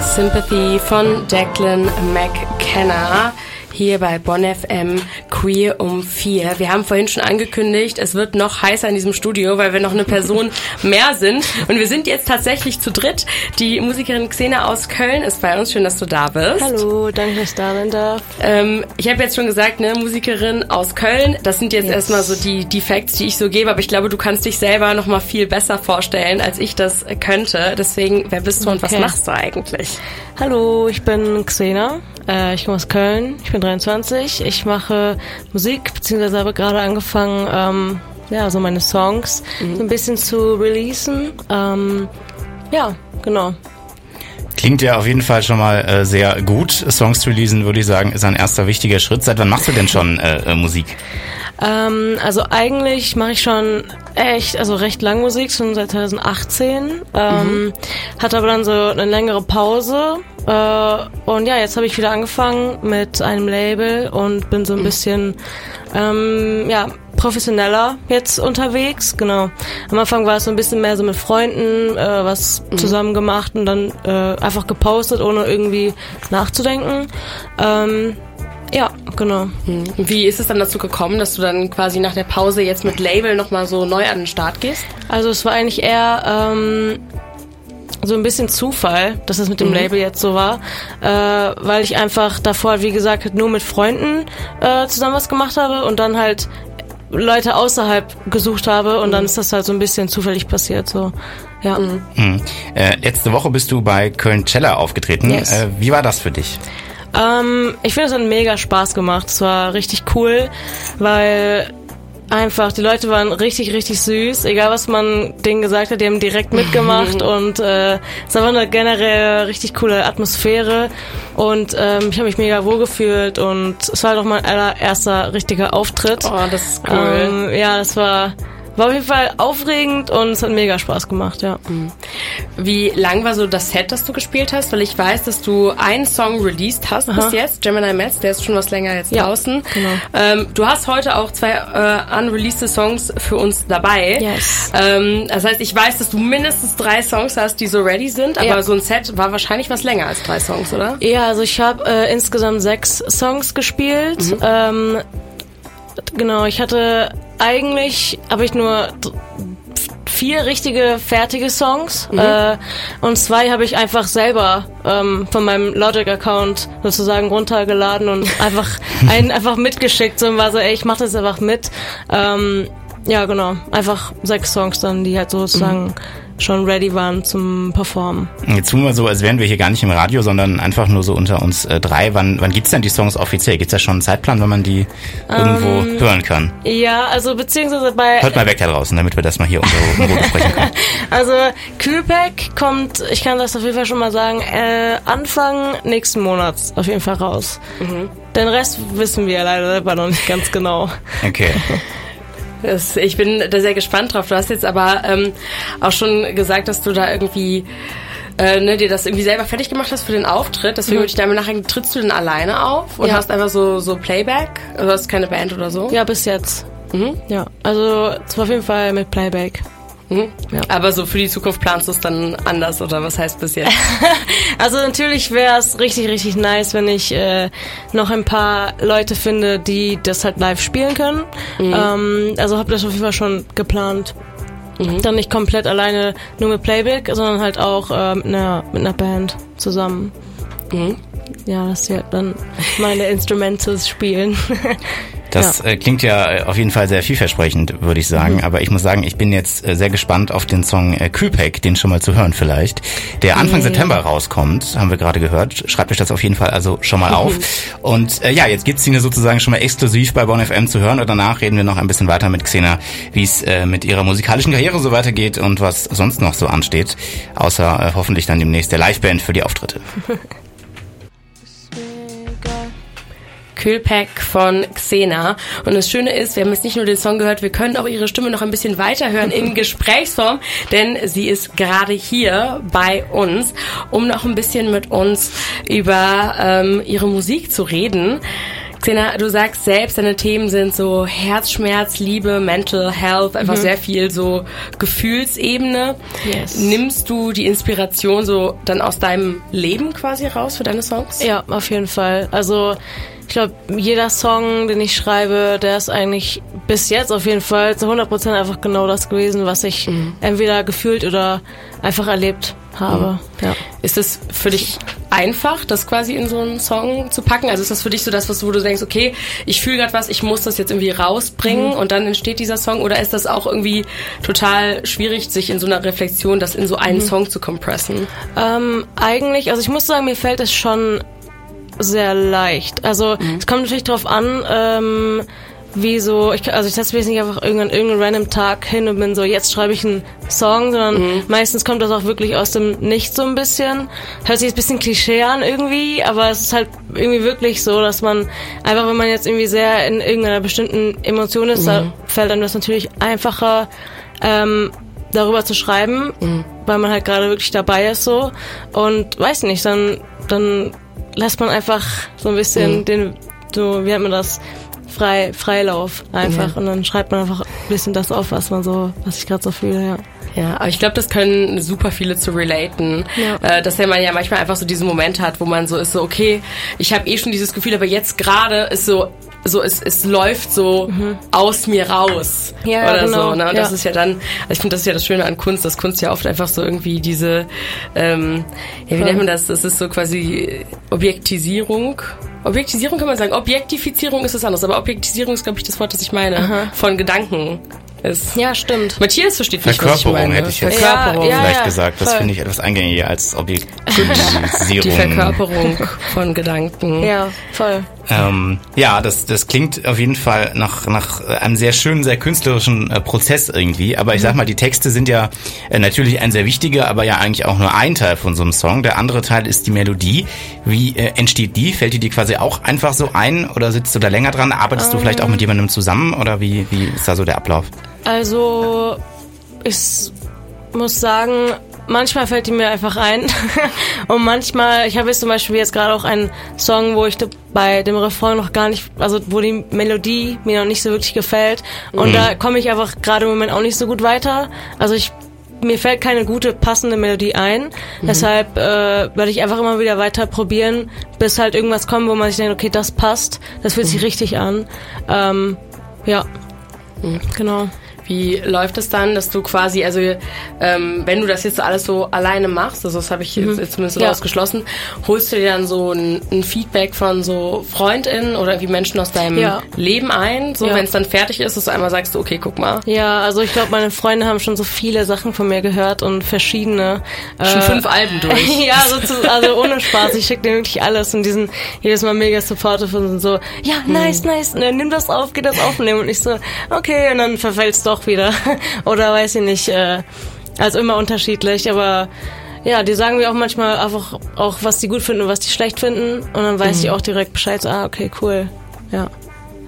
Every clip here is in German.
Sympathy von Declan McKenna hier bei Bonn FM Queer um vier. Wir haben vorhin schon angekündigt, es wird noch heißer in diesem Studio, weil wir noch eine Person mehr sind. Und wir sind jetzt tatsächlich zu dritt. Die Musikerin Xena aus Köln ist bei uns. Schön, dass du da bist. Hallo, danke, dass ich da sein darf. Ähm, ich habe jetzt schon gesagt, ne, Musikerin aus Köln. Das sind jetzt yes. erstmal so die, die Facts, die ich so gebe. Aber ich glaube, du kannst dich selber noch mal viel besser vorstellen, als ich das könnte. Deswegen, wer bist du und was machst du eigentlich? Hallo, ich bin Xena. Äh, ich komme aus Köln. Ich bin 23. Ich mache Musik, beziehungsweise habe gerade angefangen, ähm, ja, so meine Songs mhm. so ein bisschen zu releasen. Ähm, ja, genau. Klingt ja auf jeden Fall schon mal äh, sehr gut. Songs zu releasen, würde ich sagen, ist ein erster wichtiger Schritt. Seit wann machst du denn schon äh, äh Musik? Ähm, also eigentlich mache ich schon echt, also recht lang Musik, schon seit 2018. Ähm, mhm. Hatte aber dann so eine längere Pause. Äh, und ja, jetzt habe ich wieder angefangen mit einem Label und bin so ein mhm. bisschen ähm, ja, professioneller jetzt unterwegs. Genau. Am Anfang war es so ein bisschen mehr so mit Freunden, äh, was mhm. zusammen gemacht und dann äh, einfach gepostet, ohne irgendwie nachzudenken. Ähm, ja, genau. Hm. Wie ist es dann dazu gekommen, dass du dann quasi nach der Pause jetzt mit Label nochmal so neu an den Start gehst? Also es war eigentlich eher ähm, so ein bisschen Zufall, dass es mit dem mhm. Label jetzt so war, äh, weil ich einfach davor, wie gesagt, nur mit Freunden äh, zusammen was gemacht habe und dann halt Leute außerhalb gesucht habe und mhm. dann ist das halt so ein bisschen zufällig passiert. So. Ja. Mhm. Mhm. Äh, letzte Woche bist du bei Köln Celler aufgetreten. Yes. Äh, wie war das für dich? Ähm, ich finde, es hat mega Spaß gemacht. Es war richtig cool, weil einfach, die Leute waren richtig, richtig süß. Egal, was man denen gesagt hat, die haben direkt mitgemacht und äh, es war eine generell richtig coole Atmosphäre und ähm, ich habe mich mega wohl gefühlt und es war auch mein allererster richtiger Auftritt. Oh, das ist cool. Ähm, ja, das war war auf jeden Fall aufregend und es hat mega Spaß gemacht, ja. Mhm. Wie lang war so das Set, das du gespielt hast? Weil ich weiß, dass du einen Song released hast Aha. bis jetzt, Gemini Mets, der ist schon was länger jetzt ja, draußen. Genau. Ähm, du hast heute auch zwei äh, unreleased Songs für uns dabei. Yes. Ähm, das heißt, ich weiß, dass du mindestens drei Songs hast, die so ready sind, aber ja. so ein Set war wahrscheinlich was länger als drei Songs, oder? Ja, also ich habe äh, insgesamt sechs Songs gespielt. Mhm. Ähm, genau, ich hatte eigentlich habe ich nur vier richtige fertige Songs mhm. äh, und zwei habe ich einfach selber ähm, von meinem Logic-Account sozusagen runtergeladen und einfach einen einfach mitgeschickt so und war so, ey, ich mach das einfach mit. Ähm, ja, genau. Einfach sechs Songs dann, die halt sozusagen mhm schon ready waren zum Performen. Jetzt tun wir so, als wären wir hier gar nicht im Radio, sondern einfach nur so unter uns äh, drei. Wann, wann gibt's denn die Songs offiziell? Gibt's da schon einen Zeitplan, wenn man die irgendwo ähm, hören kann? Ja, also beziehungsweise bei... Hört mal weg da draußen, damit wir das mal hier unter Ruhe besprechen können. Also Kühlpack kommt, ich kann das auf jeden Fall schon mal sagen, äh, Anfang nächsten Monats auf jeden Fall raus. Mhm. Den Rest wissen wir leider selber noch nicht ganz genau. Okay. Ich bin da sehr gespannt drauf. Du hast jetzt aber ähm, auch schon gesagt, dass du da irgendwie äh, ne, dir das irgendwie selber fertig gemacht hast für den Auftritt. Deswegen mhm. würde ich damit nachher, trittst du denn alleine auf und ja. hast einfach so, so Playback? Also hast keine Band oder so? Ja, bis jetzt. Mhm. Ja, also es war auf jeden Fall mit Playback. Mhm. Ja. Aber so für die Zukunft planst du es dann anders oder was heißt bis jetzt? also natürlich wäre es richtig, richtig nice, wenn ich äh, noch ein paar Leute finde, die das halt live spielen können. Mhm. Ähm, also habe das auf jeden Fall schon geplant. Mhm. Dann nicht komplett alleine nur mit Playback, sondern halt auch äh, mit, einer, mit einer Band zusammen. Mhm. Ja, dass sie halt dann meine Instrumentals spielen. Das ja. äh, klingt ja äh, auf jeden Fall sehr vielversprechend, würde ich sagen. Mhm. Aber ich muss sagen, ich bin jetzt äh, sehr gespannt auf den Song Kühlpack, den schon mal zu hören vielleicht. Der Anfang ja. September rauskommt, haben wir gerade gehört. Schreibt euch das auf jeden Fall also schon mal auf. Und äh, ja, jetzt gibt's ihn sozusagen schon mal exklusiv bei Bon FM zu hören. Und danach reden wir noch ein bisschen weiter mit Xena, wie es äh, mit ihrer musikalischen Karriere so weitergeht und was sonst noch so ansteht. Außer äh, hoffentlich dann demnächst der Liveband für die Auftritte. Kühlpack von Xena. Und das Schöne ist, wir haben jetzt nicht nur den Song gehört, wir können auch ihre Stimme noch ein bisschen weiterhören in Gesprächsform, denn sie ist gerade hier bei uns, um noch ein bisschen mit uns über ähm, ihre Musik zu reden. Xena, du sagst selbst, deine Themen sind so Herzschmerz, Liebe, Mental Health, einfach mhm. sehr viel so Gefühlsebene. Yes. Nimmst du die Inspiration so dann aus deinem Leben quasi raus für deine Songs? Ja, auf jeden Fall. Also ich glaube, jeder Song, den ich schreibe, der ist eigentlich bis jetzt auf jeden Fall zu 100% einfach genau das gewesen, was ich mhm. entweder gefühlt oder einfach erlebt habe. Mhm. Ja. Ist es für dich einfach, das quasi in so einen Song zu packen? Also ist das für dich so das, was du, wo du denkst, okay, ich fühle gerade was, ich muss das jetzt irgendwie rausbringen mhm. und dann entsteht dieser Song? Oder ist das auch irgendwie total schwierig, sich in so einer Reflexion das in so einen mhm. Song zu kompressen? Ähm, eigentlich, also ich muss sagen, mir fällt es schon sehr leicht. Also mhm. es kommt natürlich drauf an, ähm, wie so, ich, also ich setze mich nicht einfach irgendeinen, irgendeinen random Tag hin und bin so, jetzt schreibe ich einen Song, sondern mhm. meistens kommt das auch wirklich aus dem Nichts so ein bisschen. Hört sich ein bisschen Klischee an irgendwie, aber es ist halt irgendwie wirklich so, dass man einfach, wenn man jetzt irgendwie sehr in irgendeiner bestimmten Emotion ist, mhm. da fällt einem das natürlich einfacher, ähm, darüber zu schreiben, mhm. weil man halt gerade wirklich dabei ist so. Und weiß nicht, dann, dann lässt man einfach so ein bisschen mhm. den, so, wie nennt man das, frei, Freilauf einfach. Ja. Und dann schreibt man einfach ein bisschen das auf, was man so, was ich gerade so fühle, ja. Ja, aber ich glaube, das können super viele zu relaten. Ja. Äh, dass man ja manchmal einfach so diesen Moment hat, wo man so ist, so, okay, ich habe eh schon dieses Gefühl, aber jetzt gerade ist so, so es, es läuft so mhm. aus mir raus ja, oder genau. so. Ne? Und ja. das ist ja dann, also ich finde, das ist ja das Schöne an Kunst, dass Kunst ja oft einfach so irgendwie diese, ähm, ja, wie nennt man das? Das ist so quasi Objektisierung. Objektisierung kann man sagen. Objektifizierung ist was anderes, aber Objektisierung ist, glaube ich, das Wort, das ich meine. Aha. Von Gedanken ist. Ja, stimmt. Matthias versteht nicht, was ich meine. hätte ich jetzt Verkörperung. Ja, vielleicht ja, gesagt. Das finde ich etwas eingängiger als Objektisierung. Die Verkörperung von Gedanken. Ja, voll. Ähm, ja, das, das klingt auf jeden Fall nach, nach einem sehr schönen, sehr künstlerischen äh, Prozess irgendwie. Aber ich sag mal, die Texte sind ja äh, natürlich ein sehr wichtiger, aber ja eigentlich auch nur ein Teil von so einem Song. Der andere Teil ist die Melodie. Wie äh, entsteht die? Fällt dir die quasi auch einfach so ein oder sitzt du da länger dran? Arbeitest um. du vielleicht auch mit jemandem zusammen oder wie, wie ist da so der Ablauf? Also, ich muss sagen, manchmal fällt die mir einfach ein. und manchmal, ich habe jetzt zum Beispiel jetzt gerade auch einen Song, wo ich bei dem Refrain noch gar nicht, also wo die Melodie mir noch nicht so wirklich gefällt. Und mhm. da komme ich einfach gerade im Moment auch nicht so gut weiter. Also ich mir fällt keine gute passende Melodie ein. Mhm. Deshalb äh, werde ich einfach immer wieder weiter probieren, bis halt irgendwas kommt, wo man sich denkt, okay, das passt, das fühlt sich mhm. richtig an. Ähm, ja, mhm. genau. Wie läuft es dann, dass du quasi, also ähm, wenn du das jetzt alles so alleine machst, also das habe ich jetzt, mhm. jetzt zumindest ja. ausgeschlossen, holst du dir dann so ein, ein, Feedback von so FreundInnen oder wie Menschen aus deinem ja. Leben ein, so ja. wenn es dann fertig ist, dass du einmal sagst, okay, guck mal. Ja, also ich glaube, meine Freunde haben schon so viele Sachen von mir gehört und verschiedene. Schon äh, fünf Alben durch. ja, so zu, also ohne Spaß, ich schicke dir wirklich alles und die sind jedes Mal mega supportive und so, ja, nice, hm. nice, ne, nimm das auf, geh das aufnehmen und ich so, okay, und dann verfällt es doch doch wieder. Oder weiß ich nicht. Äh, also immer unterschiedlich, aber ja, die sagen mir auch manchmal einfach auch, was die gut finden und was die schlecht finden. Und dann weiß mhm. ich auch direkt Bescheid, so, ah, okay, cool. Ja.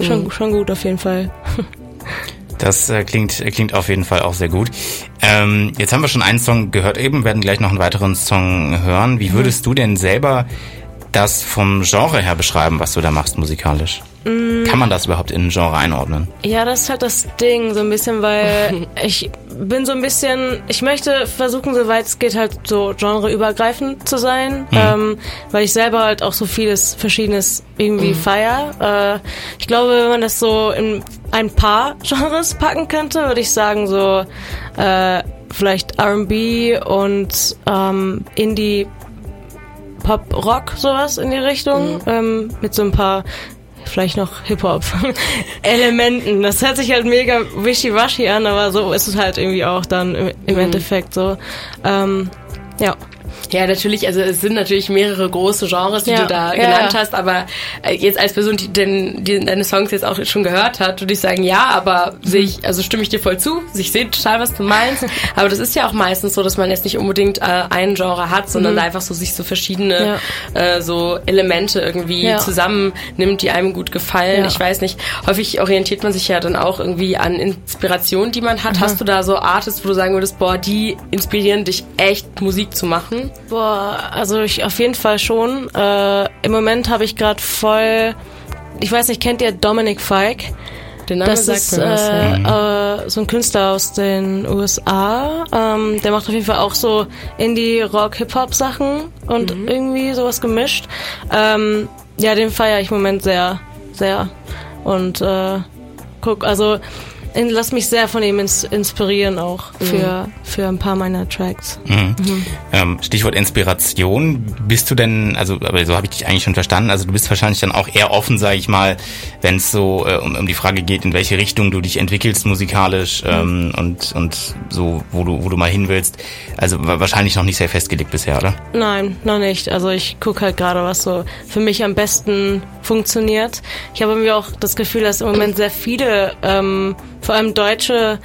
Schon, mhm. schon gut auf jeden Fall. Das äh, klingt, klingt auf jeden Fall auch sehr gut. Ähm, jetzt haben wir schon einen Song gehört eben, werden gleich noch einen weiteren Song hören. Wie würdest du denn selber das vom Genre her beschreiben, was du da machst musikalisch? Mm. Kann man das überhaupt in ein Genre einordnen? Ja, das ist halt das Ding, so ein bisschen, weil ich bin so ein bisschen, ich möchte versuchen, soweit es geht, halt so genreübergreifend zu sein, mhm. ähm, weil ich selber halt auch so vieles Verschiedenes irgendwie mhm. feier. Äh, ich glaube, wenn man das so in ein paar Genres packen könnte, würde ich sagen, so äh, vielleicht R&B und ähm, Indie Pop-Rock, sowas in die Richtung, mhm. ähm, mit so ein paar vielleicht noch Hip-Hop-Elementen. Das hört sich halt mega wischiwaschi an, aber so ist es halt irgendwie auch dann im, im mhm. Endeffekt so. Ähm, ja. Ja, natürlich, also es sind natürlich mehrere große Genres, die ja, du da ja, genannt ja. hast, aber äh, jetzt als Person, die, den, die deine Songs jetzt auch schon gehört hat, würde ich sagen, ja, aber mhm. sehe ich, also stimme ich dir voll zu, ich sehe total, was du meinst, aber das ist ja auch meistens so, dass man jetzt nicht unbedingt äh, ein Genre hat, sondern mhm. einfach so sich so verschiedene äh, so Elemente irgendwie zusammennimmt, die einem gut gefallen. Ich weiß nicht, häufig orientiert man sich ja dann auch irgendwie an Inspirationen, die man hat. Mhm. Hast du da so Artists, wo du sagen würdest, boah, die inspirieren dich echt Musik zu machen? Boah, also ich auf jeden Fall schon. Äh, Im Moment habe ich gerade voll ich weiß nicht, kennt ihr Dominic Fike? Den Namen das ist äh, äh, so ein Künstler aus den USA. Ähm, der macht auf jeden Fall auch so Indie-Rock-Hip-Hop-Sachen und irgendwie sowas gemischt. Ähm, ja, den feiere ich im Moment sehr, sehr. Und äh, guck, also lass mich sehr von ihm ins, inspirieren auch für, für ein paar meiner Tracks. Mhm. Ähm, Stichwort Inspiration. Bist du denn, also aber so habe ich dich eigentlich schon verstanden, also du bist wahrscheinlich dann auch eher offen, sage ich mal, wenn es so äh, um, um die Frage geht, in welche Richtung du dich entwickelst musikalisch ähm, und, und so, wo du, wo du mal hin willst. Also wa- wahrscheinlich noch nicht sehr festgelegt bisher, oder? Nein, noch nicht. Also ich gucke halt gerade, was so für mich am besten funktioniert. Ich habe mir auch das Gefühl, dass im Moment sehr viele, ähm, vor allem deutsche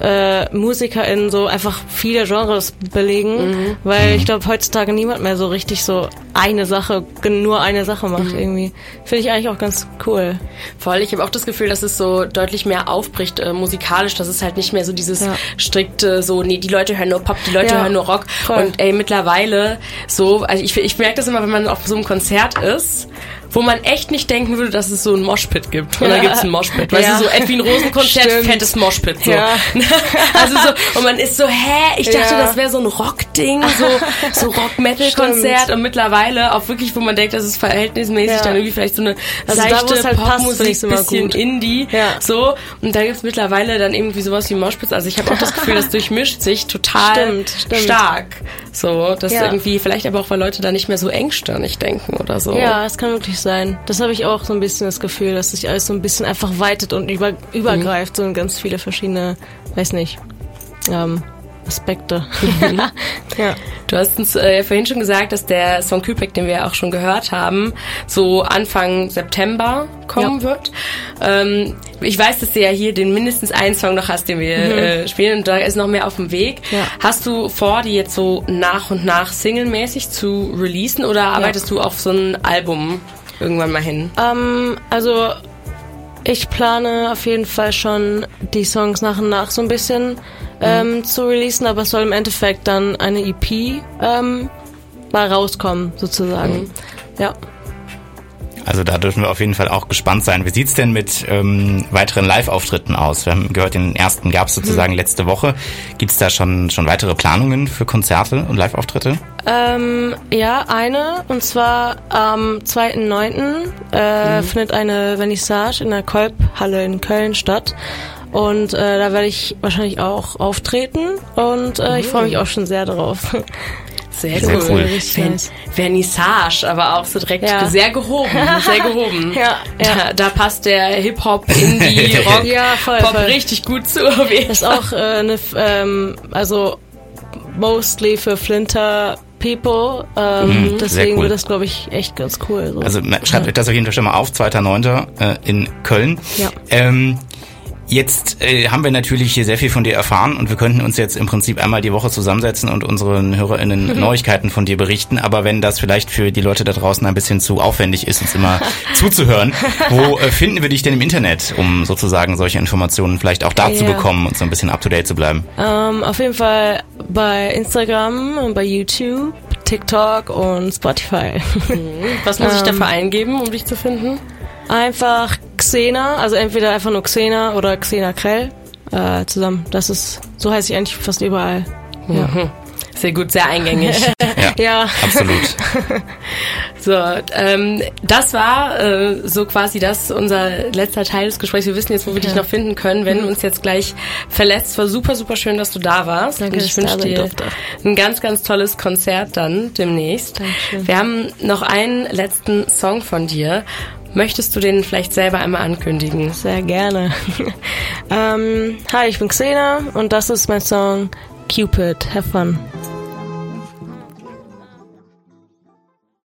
äh, MusikerInnen so einfach viele Genres belegen, weil ich glaube heutzutage niemand mehr so richtig so eine Sache, nur eine Sache macht irgendwie. Finde ich eigentlich auch ganz cool. Voll, ich habe auch das Gefühl, dass es so deutlich mehr aufbricht äh, musikalisch, dass es halt nicht mehr so dieses Ja. strikte, so, nee, die Leute hören nur Pop, die Leute Ja, hören nur Rock. voll. Und ey, mittlerweile so, also ich, ich merke das immer, wenn man auf so einem Konzert ist, wo man echt nicht denken würde, dass es so ein Moshpit gibt. Und dann Ja. gibt's ein Moshpit. Weißt Ja. du, so Edwin Rosen-Konzert, Stimmt. fettes Moshpit. So. Ja. Also so, und man ist so, hä, ich dachte, Ja. das wäre so ein Rock-Ding, so, so Rock-Metal-Konzert. Und mittlerweile auch wirklich, wo man denkt, das ist verhältnismäßig Ja. dann irgendwie vielleicht so eine Also da, seichte es halt passt, Popmusik, immer bisschen gut. Indie, Ja. so. Und da gibt's mittlerweile dann irgendwie sowas wie Moshpits. Also ich habe auch das Gefühl, das durchmischt sich total Stimmt, stimmt. So, dass Ja. irgendwie, vielleicht aber auch, weil Leute da nicht mehr so engstirnig denken oder so. Ja, es kann wirklich sein. Das habe ich auch so ein bisschen das Gefühl, dass sich alles so ein bisschen einfach weitet und über, übergreift, so in ganz viele verschiedene, weiß nicht, ähm, Aspekte. ja. Du hast uns äh, vorhin schon gesagt, dass der Song Küpek, den wir auch schon gehört haben, so Anfang September kommen Ja. wird. Ähm, ich weiß, dass du ja hier den mindestens einen Song noch hast, den wir äh, spielen und da ist noch mehr auf dem Weg. Mhm. Ja. Hast du vor, die jetzt so nach und nach singlemäßig zu releasen oder arbeitest du auf so ein Album irgendwann mal hin? Ähm, also ich plane auf jeden Fall schon die Songs nach und nach so ein bisschen ähm, zu releasen, aber es soll im Endeffekt dann eine EP ähm, mal rauskommen, sozusagen. Ja. Also da dürfen wir auf jeden Fall auch gespannt sein. Wie sieht's denn mit ähm, weiteren Live-Auftritten aus? Wir haben gehört, den ersten gab's sozusagen letzte Woche. Gibt's da schon, schon weitere Planungen für Konzerte und Live-Auftritte? Ähm, ja, eine. Und zwar am 2.9. Äh, findet eine Vernissage in der Kolbhalle in Köln statt. Und äh, da werde ich wahrscheinlich auch auftreten. Und äh, ich freue mich auch schon sehr darauf. Sehr, Sehr cool. cool. Ver. Vernissage, aber auch so direkt Ja. sehr gehoben. Sehr gehoben. Ja, ja. Da, da passt der Hip-Hop, Indie, Rock, Ja, voll, Pop voll. richtig gut zu. Das ist auch äh, eine, F- ähm, also mostly für Flinter People. Ähm, sehr deswegen cool. wird das, glaube ich, echt ganz cool. So. Also schreibt euch das auf jeden Fall schon mal auf, 2.9. Äh, in Köln. Ja. Ähm, Jetzt äh, haben wir natürlich hier sehr viel von dir erfahren und wir könnten uns jetzt im Prinzip einmal die Woche zusammensetzen und unseren HörerInnen Neuigkeiten von dir berichten. Aber wenn das vielleicht für die Leute da draußen ein bisschen zu aufwendig ist, uns immer zuzuhören, wo äh, finden wir dich denn im Internet, um sozusagen solche Informationen vielleicht auch da zu Ja. bekommen und so ein bisschen up to date zu bleiben? Ähm, auf jeden Fall bei Instagram und bei YouTube, TikTok und Spotify. Was muss ich Ähm. dafür eingeben, um dich zu finden? einfach Xena, also entweder einfach nur Xena oder Xena Krell äh, zusammen. Das ist, so heiße ich eigentlich fast überall. Ja. Sehr gut, sehr eingängig. ja. Absolut. So, ähm, das war äh, so quasi das unser letzter Teil des Gesprächs. Wir wissen jetzt, wo wir dich noch finden können, wenn du uns jetzt gleich verlässt. War super, super schön, dass du da warst. Danke, Und ich wünsche dir durfte. ein ganz, ganz tolles Konzert dann demnächst. Dankeschön. Wir haben noch einen letzten Song von dir. Möchtest du den vielleicht selber einmal ankündigen? Sehr gerne. ähm, hi, ich bin Xena und das ist mein Song Cupid. Have fun.